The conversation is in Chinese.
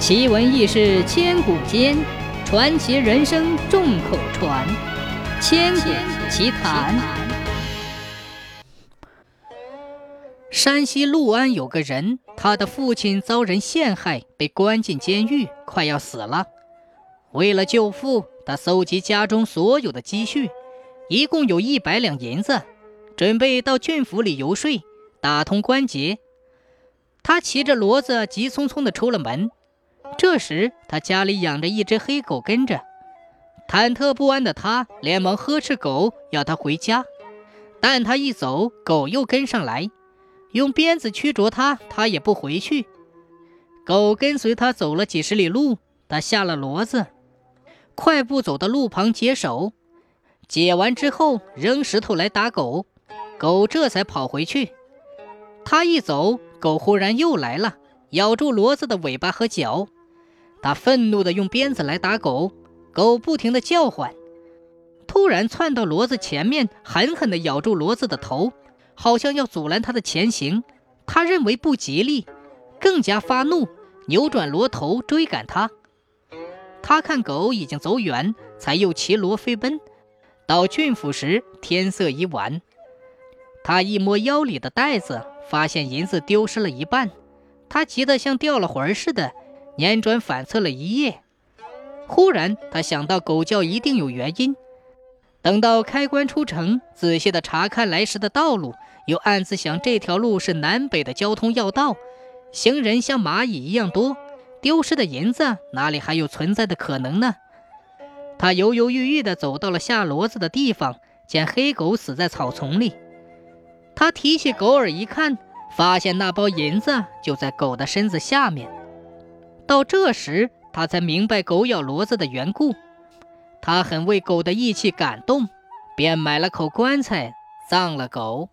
奇闻异事千古间，传奇人生众口传。千古奇谈。山西六安有个人，他的父亲遭人陷害，被关进监狱，快要死了。为了救父，他搜集家中所有的积蓄，一共有一百两银子，准备到郡府里游说，打通关节。他骑着骡子，急匆匆地出了门。这时，他家里养着一只黑狗跟着，忐忑不安的他连忙呵斥狗，要他回家。但他一走，狗又跟上来，用鞭子驱逐他，他也不回去。狗跟随他走了几十里路，他下了骡子，快步走到路旁解手，解完之后扔石头来打狗，狗这才跑回去。他一走，狗忽然又来了，咬住骡子的尾巴和脚。他愤怒地用鞭子来打狗，狗不停地叫唤，突然窜到骡子前面，狠狠地咬住骡子的头，好像要阻拦他的前行。他认为不吉利，更加发怒，扭转骡头追赶他。他看狗已经走远，才又骑骡飞奔。到郡府时，天色已晚。他一摸腰里的袋子，发现银子丢失了一半，他急得像掉了魂似的。辗转反侧了一夜，忽然他想到狗叫一定有原因。等到开关出城，仔细的查看来时的道路，又暗自想这条路是南北的交通要道，行人像蚂蚁一样多，丢失的银子哪里还有存在的可能呢？他犹犹豫豫地走到了下骡子的地方，见黑狗死在草丛里。他提起狗耳一看，发现那包银子就在狗的身子下面。到这时，他才明白狗咬骡子的缘故。他很为狗的义气感动，便买了口棺材，葬了狗。